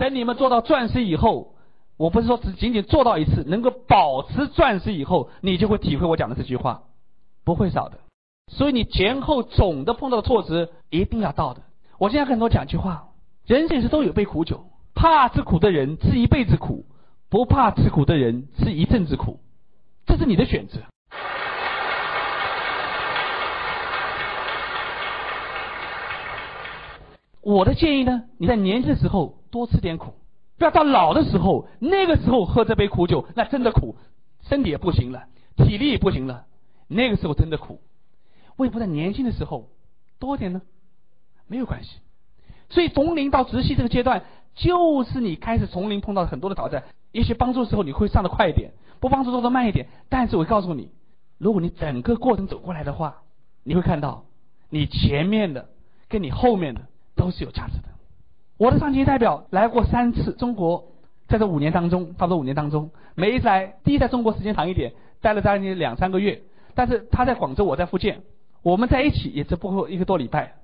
等你们做到钻石以后，我不是说只仅仅做到一次，能够保持钻石以后，你就会体会我讲的这句话，不会少的。所以你前后总的碰到的挫折一定要到的。我现在跟很多讲句话：人生是都有杯苦酒，怕吃苦的人吃一辈子苦，不怕吃苦的人吃一阵子苦，这是你的选择。我的建议呢，你在年轻的时候多吃点苦，不要到老的时候，那个时候喝这杯苦酒，那真的苦，身体也不行了，体力也不行了，那个时候真的苦。为什么在年轻的时候多点呢？没有关系。所以从零到直系这个阶段，就是你开始从零碰到很多的挑战，也许帮助的时候你会上的快一点，不帮助做的慢一点。但是我告诉你，如果你整个过程走过来的话，你会看到你前面的跟你后面的。都是有价值的。我的上级代表来过三次中国，在这五年当中，差不多五年当中，每一次来，第一在中国时间长一点，待了将近两三个月。但是他在广州，我在福建，我们在一起也只不过一个多礼拜。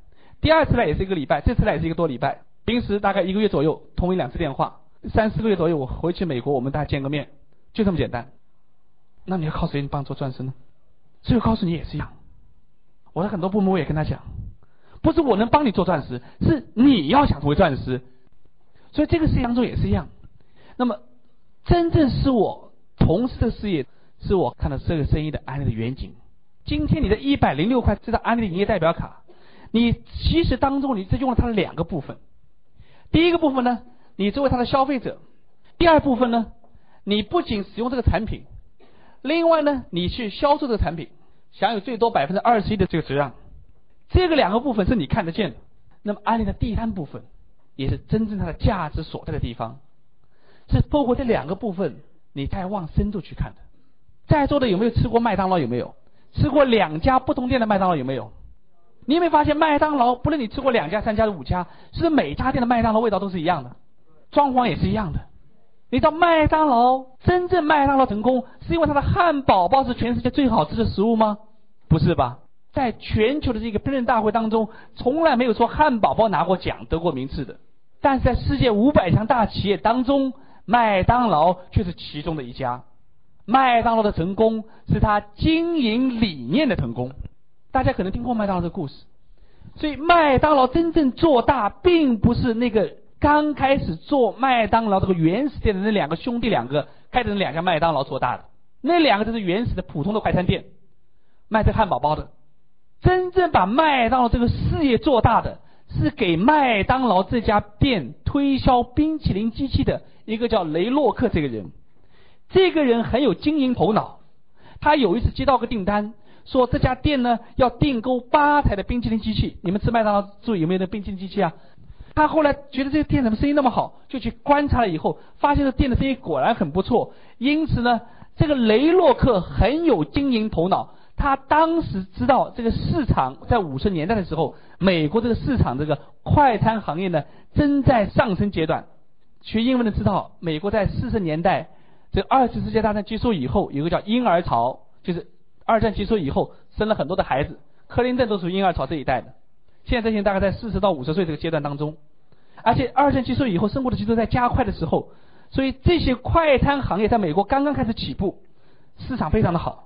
第二次来也是一个礼拜，这次来也是一个多礼拜。平时大概一个月左右通一两次电话，三四个月左右我回去美国，我们大家见个面，就这么简单。那你要靠谁帮做钻石呢？所以我告诉你也是一样。我的很多部门我也跟他讲。不是我能帮你做钻石，是你要想成为钻石。所以这个事业当中也是一样。那么，真正是我从事的事业，是我看到这个生意的安利的远景。今天你的一百零六块这张安利的营业代表卡，你其实当中你只用了它的两个部分。第一个部分呢，你作为它的消费者；第二部分呢，你不仅使用这个产品，另外呢，你去销售这个产品，享有最多百分之二十一的这个折让。这个两个部分是你看得见的，那么安利的第三部分，也是真正它的价值所在的地方，是包括这两个部分，你再往深度去看的。在座的有没有吃过麦当劳？有没有吃过两家不同店的麦当劳？有没有？你有没有发现麦当劳，不论你吃过两家、三家、五家，是每家店的麦当劳味道都是一样的，装潢也是一样的。你知道麦当劳真正麦当劳成功，是因为它的汉堡包是全世界最好吃的食物吗？不是吧？在全球的这个烹饪大会当中，从来没有说汉堡包拿过奖、得过名次的。但是在世界五百强大企业当中，麦当劳却是其中的一家。麦当劳的成功是他经营理念的成功。大家可能听过麦当劳的故事，所以麦当劳真正做大，并不是那个刚开始做麦当劳这个原始店的那两个兄弟两个开的那两家麦当劳做大的。那两个就是原始的普通的快餐店，卖这汉堡包的。真正把麦当劳这个事业做大的，是给麦当劳这家店推销冰淇淋机器的一个叫雷洛克这个人。这个人很有经营头脑，他有一次接到个订单，说这家店呢要订购八台的冰淇淋机器。你们吃麦当劳注意有没有那冰淇淋机器啊？他后来觉得这个店怎么生意那么好，就去观察了以后，发现这店的生意果然很不错。因此呢，这个雷洛克很有经营头脑。他当时知道这个市场在五十年代的时候，美国这个市场这个快餐行业呢正在上升阶段。学英文的知道，美国在四十年代这二次世界大战结束以后，有个叫婴儿潮，就是二战结束以后生了很多的孩子，克林顿都属于婴儿潮这一代的。现在这些大概在四十到五十岁这个阶段当中，而且二战结束以后，生活的节奏在加快的时候，所以这些快餐行业在美国刚刚开始起步，市场非常的好。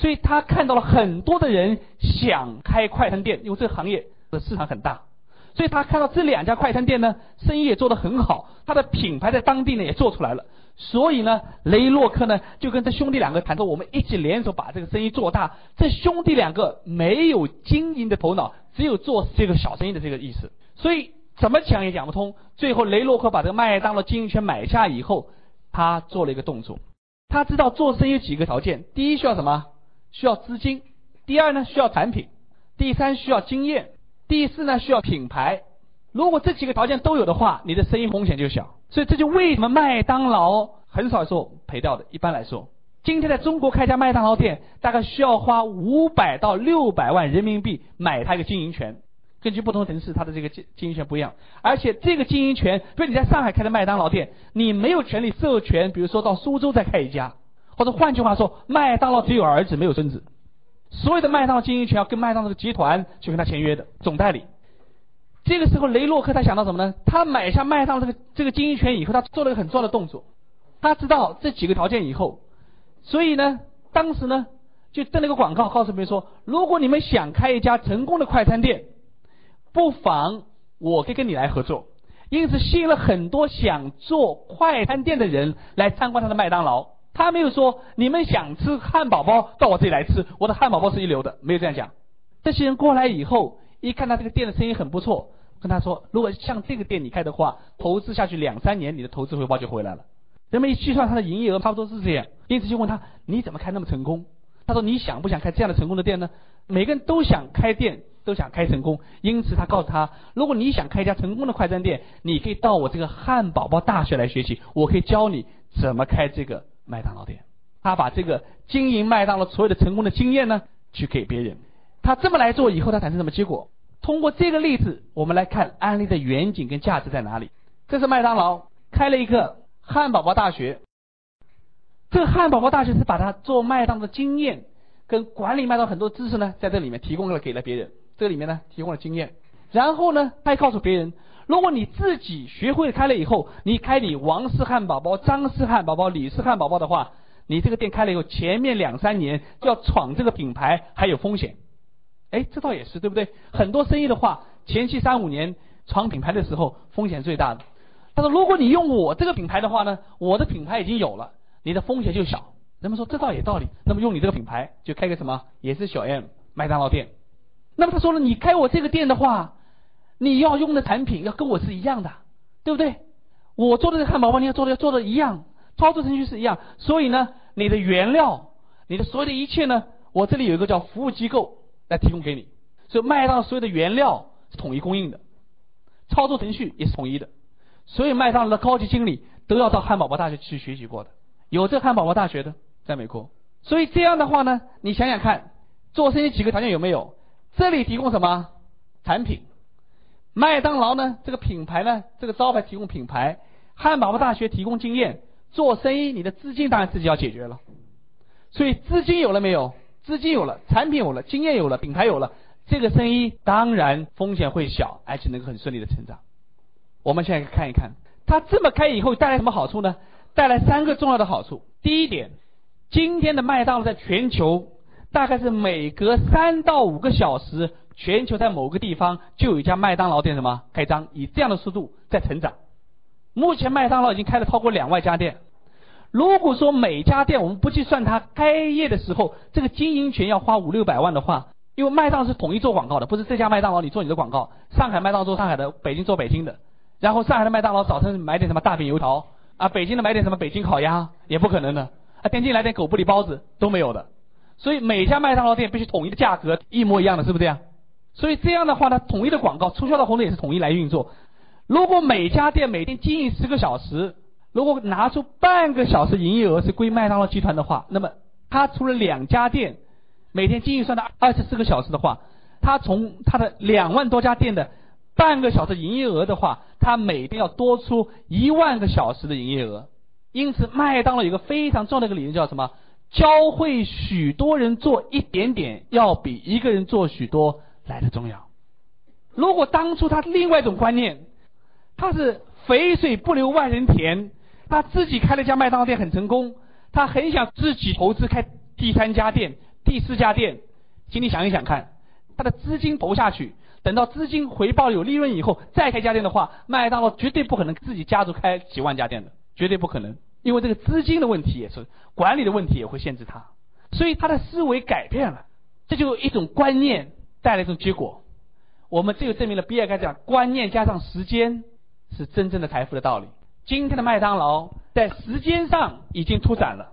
所以他看到了很多的人想开快餐店，因为这个行业的市场很大。所以他看到这两家快餐店呢，生意也做得很好，他的品牌在当地呢也做出来了。所以呢，雷洛克呢就跟这兄弟两个谈说，我们一起联手把这个生意做大。这兄弟两个没有经营的头脑，只有做这个小生意的这个意思。所以怎么讲也讲不通。最后雷洛克把这个麦当劳经营权买下以后，他做了一个动作。他知道做生意有几个条件，第一需要什么？需要资金，第二呢需要产品，第三需要经验，第四呢需要品牌。如果这几个条件都有的话，你的生意风险就小。所以这就为什么麦当劳很少说赔掉的。一般来说，今天在中国开家麦当劳店，大概需要花五百到六百万人民币买它一个经营权。根据不同城市，它的这个经经营权不一样。而且这个经营权，比如你在上海开的麦当劳店，你没有权利授权，比如说到苏州再开一家。或者换句话说，麦当劳只有儿子没有孙子，所有的麦当劳经营权要跟麦当劳的集团去跟他签约的总代理。这个时候，雷洛克他想到什么呢？他买下麦当劳这个这个经营权以后，他做了一个很重要的动作。他知道这几个条件以后，所以呢，当时呢就登了个广告，告诉别人说：如果你们想开一家成功的快餐店，不妨我可以跟你来合作。因此，吸引了很多想做快餐店的人来参观他的麦当劳。他没有说你们想吃汉堡包到我这里来吃，我的汉堡包是一流的，没有这样讲。这些人过来以后，一看他这个店的生意很不错，跟他说：如果像这个店你开的话，投资下去两三年，你的投资回报就回来了。人们一计算他的营业额，差不多是这样，因此就问他：你怎么开那么成功？他说：你想不想开这样的成功的店呢？每个人都想开店。都想开成功，因此他告诉他：如果你想开一家成功的快餐店，你可以到我这个汉堡包大学来学习，我可以教你怎么开这个麦当劳店。他把这个经营麦当劳所有的成功的经验呢，去给别人。他这么来做以后，他产生什么结果？通过这个例子，我们来看安利的远景跟价值在哪里。这是麦当劳开了一个汉堡包大学，这个汉堡包大学是把他做麦当劳的经验跟管理麦当劳很多知识呢，在这里面提供了给了别人。这里面呢提供了经验，然后呢，他还告诉别人，如果你自己学会开了以后，你开你王氏汉堡包、张氏汉堡包、李氏汉堡包的话，你这个店开了以后，前面两三年要闯这个品牌还有风险。哎，这倒也是，对不对？很多生意的话，前期三五年闯品牌的时候，风险最大的。他说，如果你用我这个品牌的话呢，我的品牌已经有了，你的风险就小。人们说这倒也道理，那么用你这个品牌就开个什么，也是小 M 麦当劳店。那么他说了，你开我这个店的话，你要用的产品要跟我是一样的，对不对？我做的这汉堡包，你要做的要做的一样，操作程序是一样。所以呢，你的原料，你的所有的一切呢，我这里有一个叫服务机构来提供给你。所以麦当劳所有的原料是统一供应的，操作程序也是统一的。所以麦当劳的高级经理都要到汉堡包大学去学习过的，有这汉堡包大学的在美国。所以这样的话呢，你想想看，做生意几个条件有没有？这里提供什么产品？麦当劳呢？这个品牌呢？这个招牌提供品牌，汉堡包大学提供经验。做生意，你的资金当然自己要解决了。所以资金有了没有？资金有了，产品有了，经验有了，品牌有了，这个生意当然风险会小，而且能够很顺利的成长。我们现在看一看，它这么开以后带来什么好处呢？带来三个重要的好处。第一点，今天的麦当劳在全球。大概是每隔三到五个小时，全球在某个地方就有一家麦当劳店什么开张，以这样的速度在成长。目前麦当劳已经开了超过两万家店。如果说每家店我们不去算它开业的时候这个经营权要花五六百万的话，因为麦当劳是统一做广告的，不是这家麦当劳你做你的广告，上海麦当劳做上海的，北京做北京的，然后上海的麦当劳早晨买点什么大饼油条啊，北京的买点什么北京烤鸭也不可能的，啊，天津来点狗不理包子都没有的。所以每家麦当劳店必须统一的价格一模一样的，是不是这样？所以这样的话呢，统一的广告促销的活动也是统一来运作。如果每家店每天经营十个小时，如果拿出半个小时营业额是归麦当劳集团的话，那么他除了两家店每天经营算到二十四个小时的话，他从他的两万多家店的半个小时营业额的话，他每天要多出一万个小时的营业额。因此，麦当劳有个非常重要的一个理念叫什么？教会许多人做一点点，要比一个人做许多来的重要。如果当初他另外一种观念，他是肥水不流外人田，他自己开了家麦当劳店很成功，他很想自己投资开第三家店、第四家店，请你想一想看，他的资金投下去，等到资金回报有利润以后再开家店的话，麦当劳绝对不可能自己家族开几万家店的，绝对不可能。因为这个资金的问题也是管理的问题也会限制他，所以他的思维改变了，这就一种观念带来一种结果。我们这就证明了比尔盖茨讲观念加上时间是真正的财富的道理。今天的麦当劳在时间上已经拓展了，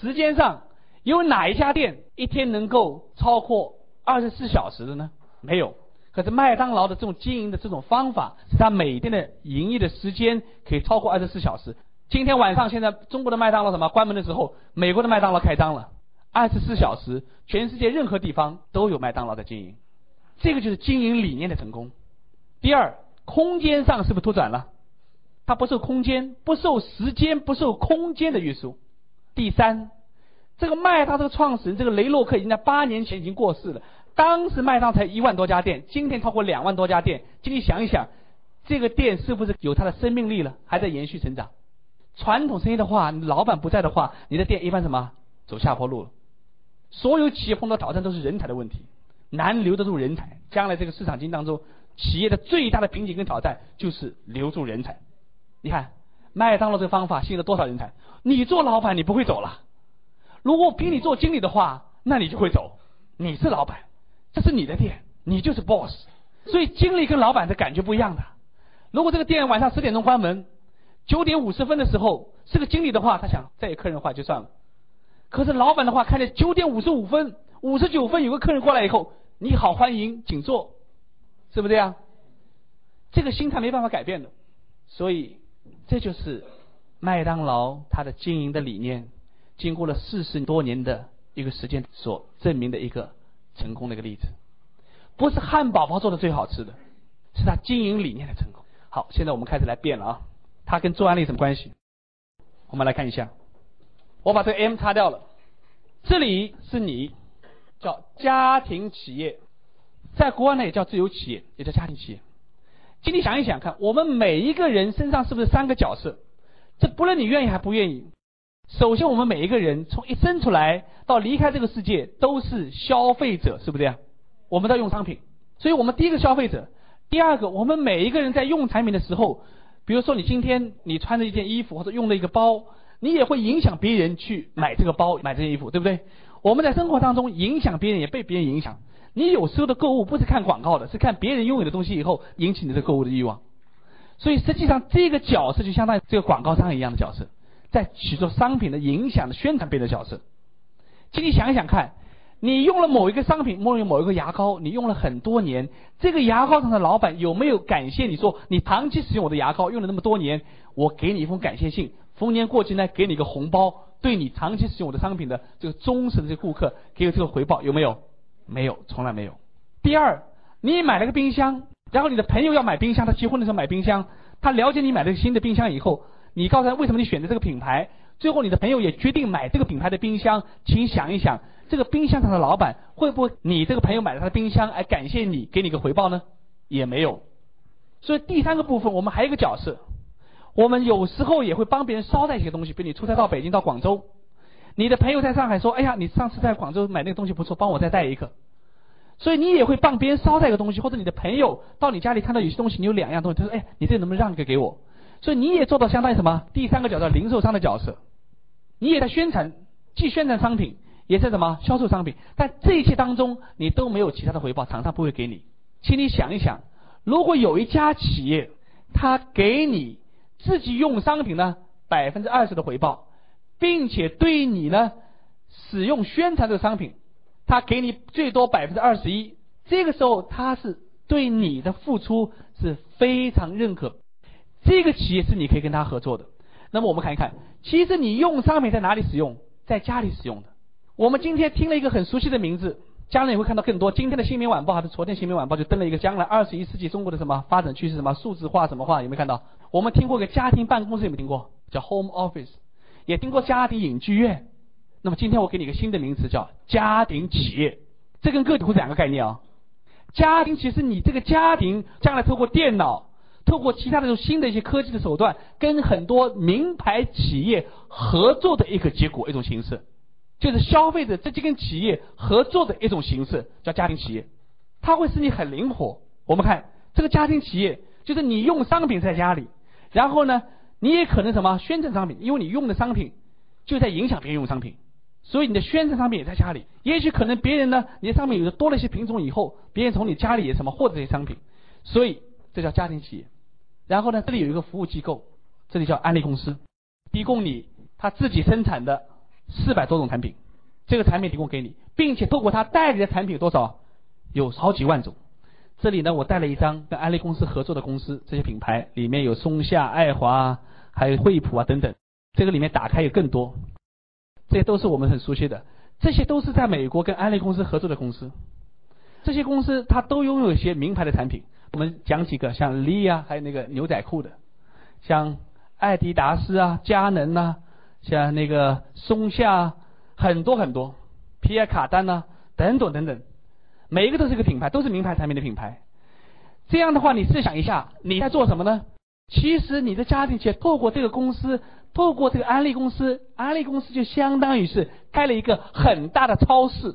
时间上有哪一家店一天能够超过二十四小时的呢？没有。可是麦当劳的这种经营的这种方法，使他每天的营业的时间可以超过二十四小时。今天晚上，现在中国的麦当劳什么关门的时候，美国的麦当劳开张了，二十四小时，全世界任何地方都有麦当劳在经营，这个就是经营理念的成功。第二，空间上是不是拓展了？它不受空间、不受时间、不受空间的约束。第三，这个麦当这个创始人这个雷洛克已经在八年前已经过世了，当时麦当才一万多家店，今天超过两万多家店。请你想一想，这个店是不是有它的生命力了，还在延续成长？传统生意的话，老板不在的话，你的店一般什么走下坡路了。所有企业碰到挑战都是人才的问题，难留得住人才。将来这个市场经济当中，企业的最大的瓶颈跟挑战就是留住人才。你看麦当劳这个方法吸引了多少人才？你做老板你不会走了，如果给你做经理的话，那你就会走。你是老板，这是你的店，你就是 boss。所以经理跟老板的感觉不一样的。如果这个店晚上十点钟关门，九点五十分的时候是个经理的话，他想再有客人的话就算了。可是老板的话，看见九点五十五分、五十九分有个客人过来以后，你好，欢迎，请坐，是不是这样？这个心态没办法改变的，所以这就是麦当劳它的经营的理念，经过了四十多年的一个时间所证明的一个成功的一个例子。不是汉堡包做的最好吃的，是他经营理念的成功。好，现在我们开始来变了啊，它跟做案例什么关系？我们来看一下。我把这个 M 擦掉了，这里是你，叫家庭企业，在国外呢也叫自由企业，也叫家庭企业。请你想一想看，我们每一个人身上是不是三个角色？这不论你愿意还不愿意。首先，我们每一个人从一生出来到离开这个世界都是消费者，是不是这样？我们在用商品，所以我们第一个消费者。第二个，我们每一个人在用产品的时候，比如说你今天你穿着一件衣服或者用了一个包。你也会影响别人去买这个包、买这件衣服，对不对？我们在生活当中影响别人，也被别人影响。你有时候的购物不是看广告的，是看别人拥有的东西以后引起你的购物的欲望。所以实际上这个角色就相当于这个广告商一样的角色，在许多商品的影响的宣传别的角色。请你想一想看，你用了某一个商品，某用某一个牙膏，你用了很多年，这个牙膏厂的老板有没有感谢你说你长期使用我的牙膏，用了那么多年，我给你一封感谢信？逢年过节呢，给你一个红包，对你长期使用我的商品的这个忠实的这个顾客，给有这个回报有没有？没有，从来没有。第二，你买了个冰箱，然后你的朋友要买冰箱，他结婚的时候买冰箱，他了解你买了个新的冰箱以后，你告诉他为什么你选择这个品牌，最后你的朋友也决定买这个品牌的冰箱，请想一想，这个冰箱厂的老板会不会你这个朋友买了他的冰箱，来感谢你，给你个回报呢？也没有。所以第三个部分，我们还有一个角色。我们有时候也会帮别人捎带一些东西，比如你出差到北京到广州，你的朋友在上海说：“哎呀，你上次在广州买那个东西不错，帮我再带一个。”所以你也会帮别人捎带一个东西，或者你的朋友到你家里看到有些东西，你有两样东西，他说：“哎，你这能不能让一个给我？”所以你也做到相当于什么？第三个角色，零售商的角色，你也在宣传，既宣传商品，也在什么销售商品。但这一切当中，你都没有其他的回报，厂商不会给你。请你想一想，如果有一家企业，他给你。自己用商品呢，百分之二十的回报，并且对你呢使用宣传这个商品，他给你最多百分之二十一。这个时候他是对你的付出是非常认可，这个企业是你可以跟他合作的。那么我们看一看，其实你用商品在哪里使用？在家里使用的。我们今天听了一个很熟悉的名字，将来你会看到更多。今天的新民晚报还是昨天新民晚报就登了一个将来二十一世纪中国的什么发展趋势？什么数字化？什么化？有没有看到？我们听过个家庭办公室，有没有听过？叫 home office，也听过家庭影剧院。那么今天我给你一个新的名词，叫家庭企业。这跟个体户是两个概念啊。家庭其实你这个家庭将来透过电脑，透过其他的这种新的一些科技的手段，跟很多名牌企业合作的一个结果，一种形式，就是消费者直接跟企业合作的一种形式，叫家庭企业。它会使你很灵活。我们看这个家庭企业，就是你用商品在家里。然后呢，你也可能什么宣传商品，因为你用的商品就在影响别人用商品，所以你的宣传商品也在家里。也许可能别人呢，你的商品有的多了一些品种以后，别人从你家里也什么获得这些商品，所以这叫家庭企业。然后呢，这里有一个服务机构，这里叫安利公司，提供你他自己生产的四百多种产品，这个产品提供给你，并且透过他代理的产品有多少有好几万种。这里呢，我带了一张跟安利公司合作的公司，这些品牌里面有松下、爱华，还有惠普啊等等。这个里面打开有更多，这些都是我们很熟悉的，这些都是在美国跟安利公司合作的公司。这些公司它都拥有一些名牌的产品，我们讲几个，像 Lee 啊，还有那个牛仔裤的，像艾迪达斯啊、佳能呐，像那个松下，很多很多，皮埃卡丹呐，等等等等。每一个都是一个品牌，都是名牌产品的品牌。这样的话，你试想一下，你在做什么呢？其实你的家庭企业透过这个公司，透过这个安利公司，安利公司就相当于是开了一个很大的超市。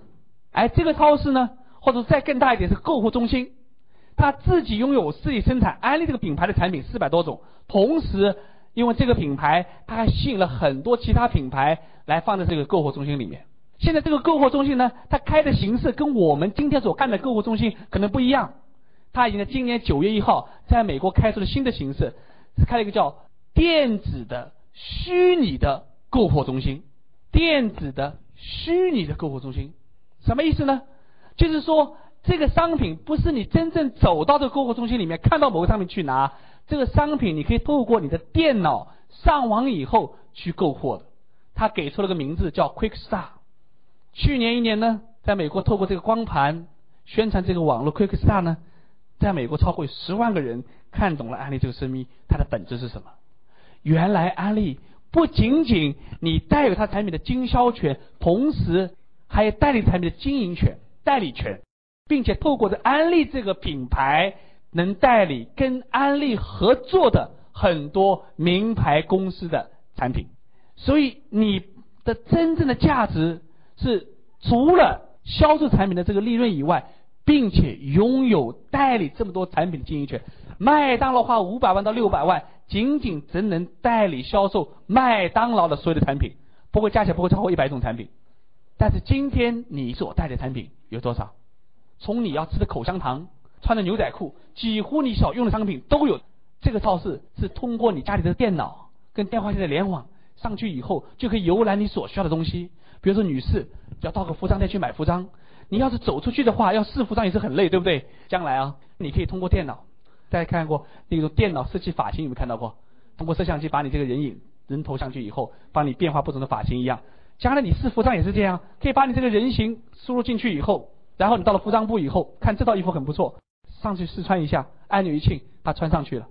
哎，这个超市呢，或者再更大一点是购物中心，他自己拥有自己生产安利这个品牌的产品四百多种，同时因为这个品牌，它还吸引了很多其他品牌来放在这个购货中心里面。现在这个购货中心呢，它开的形式跟我们今天所看的购物中心可能不一样。它已经在今年九月一号在美国开出了新的形式，开了一个叫电子的虚拟的购货中心。电子的虚拟的购货中心什么意思呢？就是说这个商品不是你真正走到这个购货中心里面看到某个商品去拿，这个商品你可以透过你的电脑上网以后去购货的。他给出了个名字叫 QuickStar。去年一年呢，在美国透过这个光盘宣传这个网络 QuickStar 呢。在美国，超过十万个人看懂了安利这个生意，它的本质是什么？原来安利不仅仅你带有它产品的经销权，同时还有代理产品的经营权、代理权，并且透过这安利这个品牌，能代理跟安利合作的很多名牌公司的产品。所以你的真正的价值是除了销售产品的这个利润以外。并且拥有代理这么多产品的经营权，麦当劳花五百万到六百万，仅仅只能代理销售麦当劳的所有的产品，不会加起来不会超过一百种产品。但是今天你所带的产品有多少？从你要吃的口香糖、穿的牛仔裤，几乎你所用的商品都有。这个超市是通过你家里的电脑跟电话线的联网上去以后，就可以游览你所需要的东西。比如说女士要到个服装店去买服装。你要是走出去的话，要试服装也是很累，对不对？将来啊，你可以通过电脑，大家看过那种电脑设计发型有没有看到过？通过摄像机把你这个人影人头上去以后，帮你变化不同的发型一样。将来你试服装也是这样，可以把你这个人形输入进去以后，然后你到了服装部以后，看这套衣服很不错，上去试穿一下，按钮一揿，它穿上去了。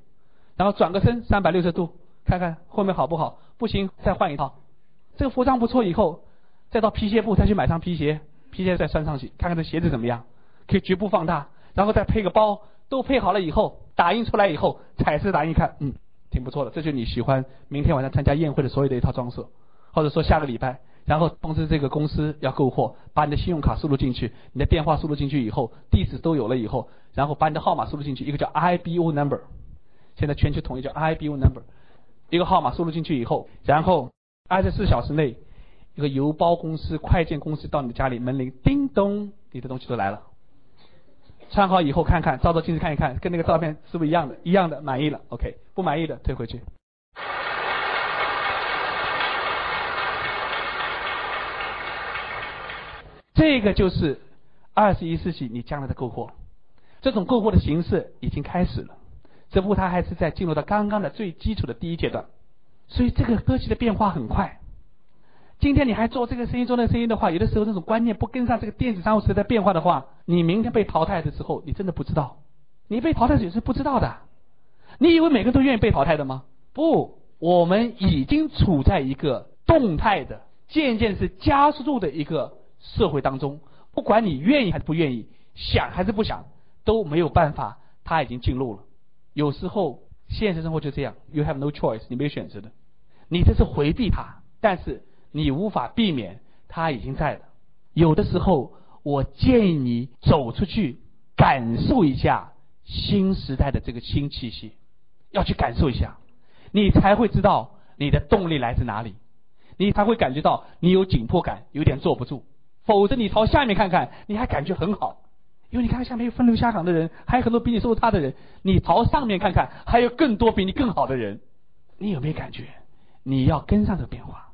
然后转个身三百六十度，看看后面好不好？不行，再换一套。这个服装不错以后，再到皮鞋部再去买双皮鞋。皮鞋再穿上去，看看这鞋子怎么样，可以局部放大，然后再配个包，都配好了以后，打印出来以后，彩色打印看，嗯，挺不错的，这就你喜欢明天晚上参加宴会的所有的一套装饰，或者说下个礼拜，然后通知这个公司要购货，把你的信用卡输入进去，你的电话输入进去以后，地址都有了以后，然后把你的号码输入进去，一个叫 IBO number，现在全球统一叫 IBO number，一个号码输入进去以后，然后二十四小时内。一个邮包公司、快件公司到你的家里门铃，叮咚，你的东西都来了。穿好以后看看，照照镜子看一看，跟那个照片是不是一样的？一样的，满意了，OK。不满意的退回去。这个就是二十一世纪你将来的购货，这种购货的形式已经开始了，只不过它还是在进入到刚刚的最基础的第一阶段，所以这个科技的变化很快。今天你还做这个生意做那个生意的话，有的时候这种观念不跟上这个电子商务时代变化的话，你明天被淘汰的时候，你真的不知道。你被淘汰时是不知道的。你以为每个人都愿意被淘汰的吗？不，我们已经处在一个动态的、渐渐是加速度的一个社会当中。不管你愿意还是不愿意，想还是不想，都没有办法。他已经进入了。有时候现实生活就这样，you have no choice，你没有选择的。你这是回避它，但是。你无法避免，它已经在了。有的时候，我建议你走出去，感受一下新时代的这个新气息，要去感受一下，你才会知道你的动力来自哪里，你才会感觉到你有紧迫感，有点坐不住。否则，你朝下面看看，你还感觉很好，因为你看下面有分流下岗的人，还有很多比你收入差的人。你朝上面看看，还有更多比你更好的人，你有没有感觉？你要跟上这个变化。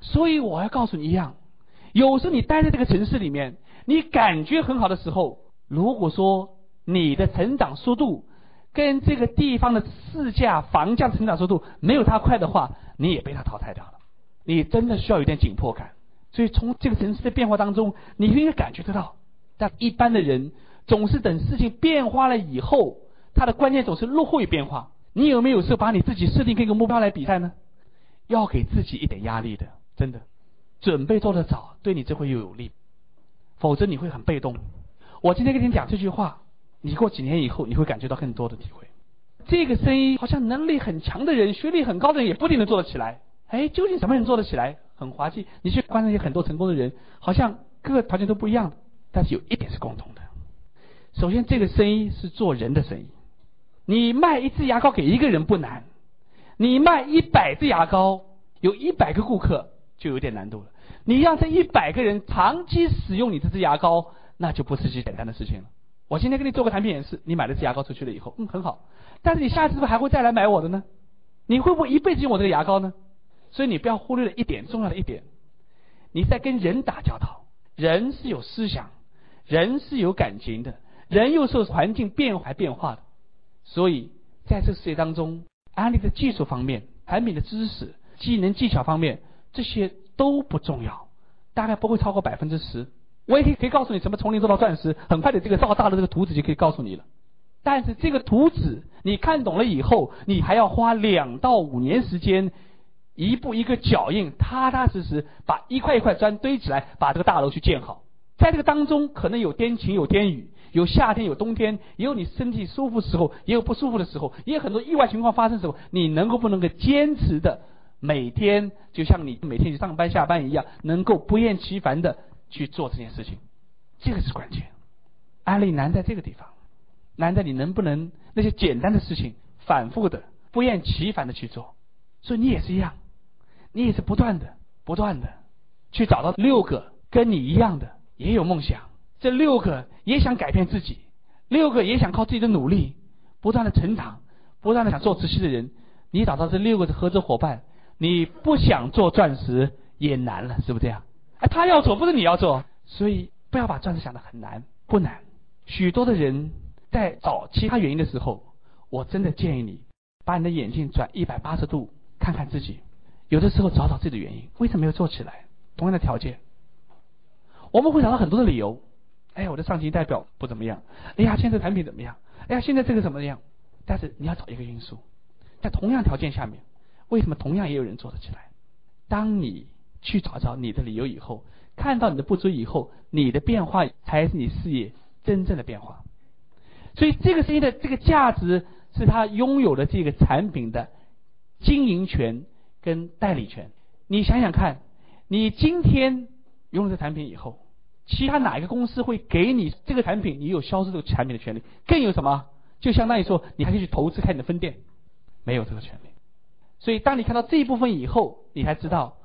所以我要告诉你一样，有时候你待在这个城市里面，你感觉很好的时候，如果说你的成长速度跟这个地方的市价、房价的成长速度没有它快的话，你也被它淘汰掉了。你真的需要有点紧迫感。所以从这个城市的变化当中，你应该感觉得到。但一般的人总是等事情变化了以后，他的观念总是落后于变化。你有没有时候把你自己设定一个目标来比赛呢？要给自己一点压力的。真的，准备做得早，对你这会又有利，否则你会很被动。我今天跟你讲这句话，你过几年以后，你会感觉到更多的体会。这个生意好像能力很强的人、学历很高的人也不一定能做得起来。哎，究竟什么人做得起来？很滑稽。你去观察一些很多成功的人，好像各个条件都不一样，但是有一点是共同的。首先，这个生意是做人的生意。你卖一支牙膏给一个人不难，你卖一百支牙膏，有一百个顾客就有点难度了。你让这一百个人长期使用你这支牙膏，那就不是件简单的事情了。我今天给你做个产品演示，你买了支牙膏出去了以后，嗯，很好。但是你下次是不是还会再来买我的呢？你会不会一辈子用我这个牙膏呢？所以你不要忽略了一点重要的一点，你在跟人打交道，人是有思想，人是有感情的，人又受环境变化变化的。所以在这个世界当中，安利的技术方面、产品的知识、技能技巧方面，这些都不重要，大概不会超过百分之十。我也可以可以告诉你，什么从零做到钻石，很快的这个造大的这个图纸就可以告诉你了。但是这个图纸你看懂了以后，你还要花两到五年时间，一步一个脚印，踏踏实实把一块一块砖堆起来，把这个大楼去建好。在这个当中，可能有天晴，有天雨，有夏天，有冬天，也有你身体舒服时候，也有不舒服的时候，也有很多意外情况发生时候，你能够不能够坚持的每天，就像你每天去上班下班一样，能够不厌其烦的去做这件事情，这个是关键。安利难在这个地方。难在你能不能那些简单的事情反复的不厌其烦的去做，所以你也是一样，你也是不断的不断的去找到六个跟你一样的也有梦想，这六个也想改变自己，六个也想靠自己的努力不断的成长，不断的想做慈禧的人，你找到这六个的合作伙伴，你不想做钻石也难了，是不是这样？哎，他要做不是你要做，所以不要把钻石想的很难，不难，许多的人。在找其他原因的时候，我真的建议你把你的眼睛转一百八十度看看自己。有的时候找找自己的原因，为什么没有做起来？同样的条件，我们会找到很多的理由。哎呀，我的上级代表不怎么样。哎呀，现在产品怎么样？哎呀，现在这个怎么样？但是你要找一个因素，在同样条件下面，为什么同样也有人做得起来？当你去找找你的理由以后，看到你的不足以后，你的变化才是你事业真正的变化。所以这个生意的这个价值是他拥有的这个产品的经营权跟代理权。你想想看，你今天用了这产品以后，其他哪一个公司会给你这个产品？你有销售这个产品的权利？更有什么？就相当于说，你还可以去投资开你的分店，没有这个权利。所以，当你看到这一部分以后，你才知道，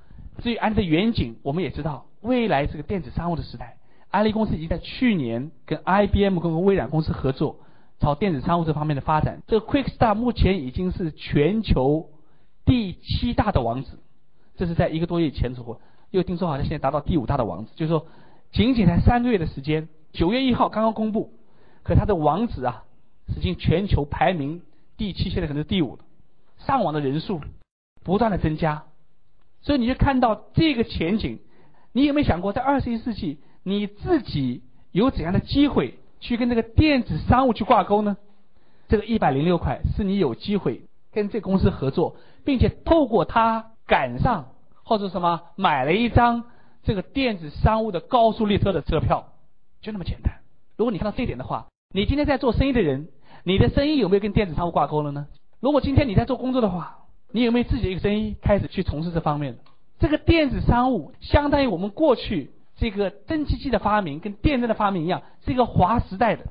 至于安利的远景，我们也知道，未来是个电子商务的时代。安利公司已经在去年跟 IBM 跟微软公司合作，朝电子商务这方面的发展。这个 QuickStar 目前已经是全球第七大的网址，这是在一个多月以前说，又听说好像现在达到第五大的网址，就是说仅仅才三个月的时间，九月一号刚刚公布，可它的网址啊，已经全球排名第七，现在可能是第五，上网的人数不断的增加，所以你就看到这个前景，你有没有想过在二十一世纪？你自己有怎样的机会去跟这个电子商务去挂钩呢？这个一百零六块是你有机会跟这公司合作，并且透过它赶上或者什么买了一张这个电子商务的高速列车的车票，就那么简单。如果你看到这一点的话，你今天在做生意的人，你的生意有没有跟电子商务挂钩了呢？如果今天你在做工作的话，你有没有自己的一个生意开始去从事这方面的？这个电子商务相当于我们过去。这个蒸汽机的发明跟电灯的发明一样，是一个划时代的。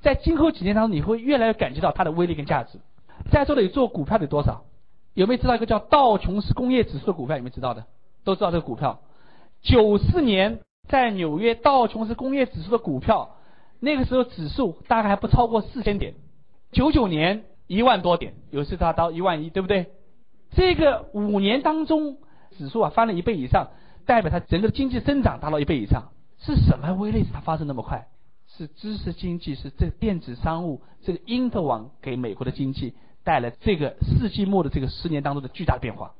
在今后几年当中，你会越来越感觉到它的威力跟价值。在座的有做股票的多少？有没有知道一个叫道琼斯工业指数的股票？有没有知道的？都知道这个股票。九四年在纽约道琼斯工业指数的股票，那个时候指数大概还不超过四千点。九九年一万多点，有时它到一万一，对不对？这个五年当中，指数啊翻了一倍以上。代表它整个经济增长达到一倍以上，是什么威力使它发生那么快？是知识经济，是这电子商务，这个因特网给美国的经济带来这个世纪末的这个十年当中的巨大的变化。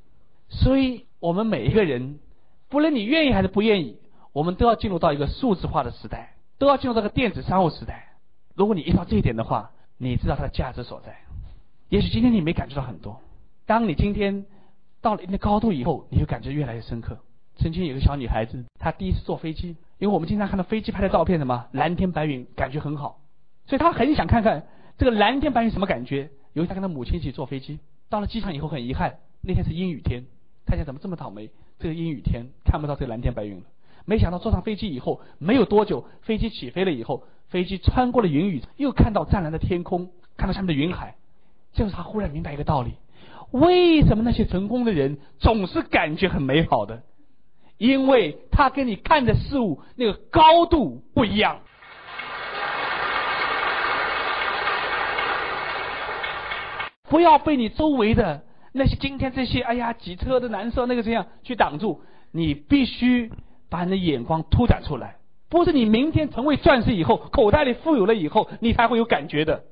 所以，我们每一个人，不论你愿意还是不愿意，我们都要进入到一个数字化的时代，都要进入这个电子商务时代。如果你意识到这一点的话，你知道它的价值所在。也许今天你没感觉到很多，当你今天到了一定的高度以后，你会感觉越来越深刻。曾经有个小女孩子，她第一次坐飞机，因为我们经常看到飞机拍的照片，什么蓝天白云，感觉很好，所以她很想看看这个蓝天白云什么感觉。有一次，她跟他母亲一起坐飞机，到了机场以后，很遗憾，那天是阴雨天，她想怎么这么倒霉，这个阴雨天看不到这蓝天白云了。没想到坐上飞机以后，没有多久，飞机起飞了以后，飞机穿过了云雨，又看到湛蓝的天空，看到下面的云海，这时他忽然明白一个道理：为什么那些成功的人总是感觉很美好的？因为他跟你看的事物那个高度不一样。不要被你周围的那些今天这些哎呀挤车的难受那个这样去挡住，你必须把你的眼光拓展出来。不是你明天成为钻石以后，口袋里富有了以后，你才会有感觉的。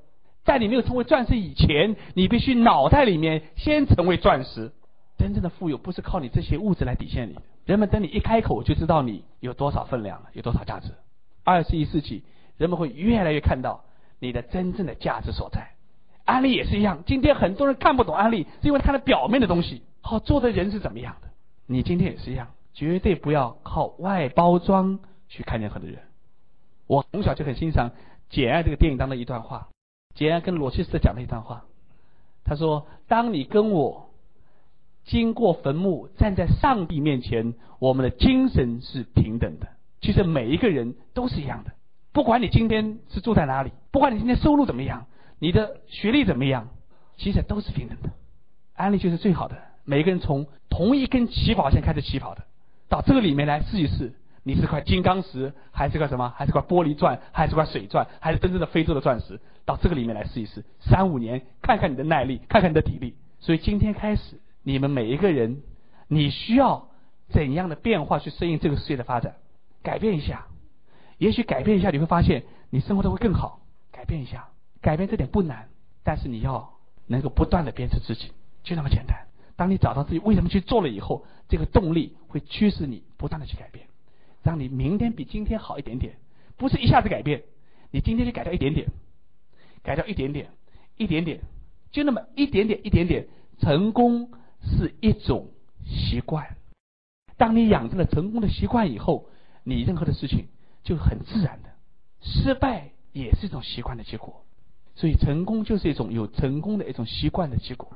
在你没有成为钻石以前，你必须脑袋里面先成为钻石。真正的富有不是靠你这些物质来体现你。人们等你一开口就知道你有多少分量了，有多少价值。二十一世纪，人们会越来越看到你的真正的价值所在。安利也是一样，今天很多人看不懂安利，是因为看了表面的东西。好，做的人是怎么样的？你今天也是一样，绝对不要靠外包装去看任何的人。我从小就很欣赏《简爱》这个电影当中一段话，简爱跟罗切斯特讲的一段话，他说：“当你跟我。”经过坟墓，站在上帝面前，我们的精神是平等的。其实每一个人都是一样的，不管你今天是住在哪里，不管你今天收入怎么样，你的学历怎么样，其实都是平等的。安利就是最好的，每个人从同一根起跑线开始起跑的，到这个里面来试一试，你是块金刚石，还是块什么？还是块玻璃钻，还是块水钻，还是真正的非洲的钻石？到这个里面来试一试，三五年，看看你的耐力，看看你的体力。所以今天开始。你们每一个人，你需要怎样的变化去适应这个世界的发展？改变一下，也许改变一下，你会发现你生活的会更好。改变一下，改变这点不难，但是你要能够不断的鞭策自己，就那么简单。当你找到自己为什么去做了以后，这个动力会驱使你不断的去改变，让你明天比今天好一点点。不是一下子改变，你今天就改掉一点点，改掉一点点，一点点，就那么一点点，一点点，成功。是一种习惯。当你养成了成功的习惯以后，你任何的事情就很自然的。失败也是一种习惯的结果，所以成功就是一种有成功的一种习惯的结果。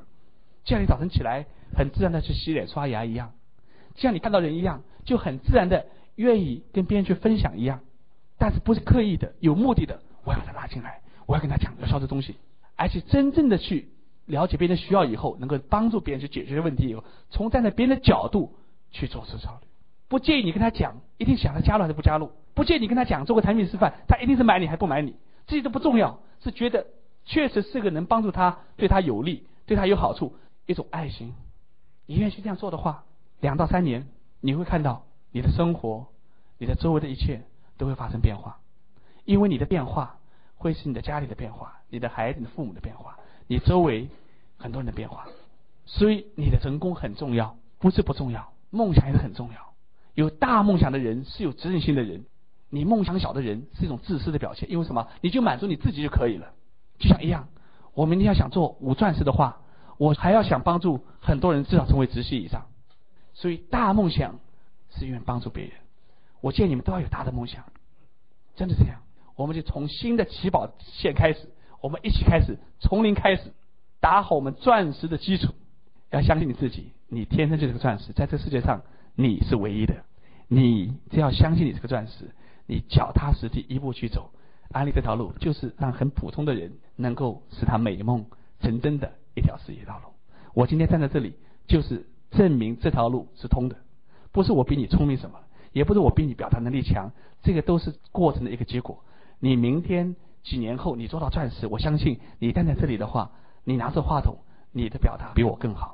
就像你早晨起来很自然的去洗脸刷牙一样，就像你看到人一样，就很自然的愿意跟别人去分享一样。但是不是刻意的、有目的的，我要把他拉进来，我要跟他讲要销这东西，而且真正的去。了解别人需要以后，能够帮助别人去解决问题以后，从站在别人的角度去做出考虑，不介意你跟他讲，一定想他加入还是不加入？不介意你跟他讲做个产品示范，他一定是买你还不买你？这些都不重要，是觉得确实是个能帮助他、对他有利、对他有好处一种爱心。你愿意去这样做的话，两到三年你会看到你的生活、你的周围的一切都会发生变化，因为你的变化会是你的家里的变化、你的孩子、你的父母的变化、你周围。很多人的变化，所以你的成功很重要，不是不重要。梦想也很重要。有大梦想的人是有责任心的人，你梦想小的人是一种自私的表现。因为什么？你就满足你自己就可以了。就像一样，我明天要想做五钻石的话，我还要想帮助很多人至少成为直系以上。所以大梦想是愿意帮助别人。我建议你们都要有大的梦想，真的这样。我们就从新的起跑线开始，我们一起开始，从零开始。打好我们钻石的基础，要相信你自己，你天生就是个钻石，在这世界上你是唯一的。你只要相信你是个钻石，你脚踏实地一步去走，安利这条路就是让很普通的人能够使他美梦成真的一条事业道路。我今天站在这里，就是证明这条路是通的，不是我比你聪明什么，也不是我比你表达能力强，这个都是过程的一个结果。你明天几年后你做到钻石，我相信你站在这里的话。你拿着话筒，你的表达比我更好。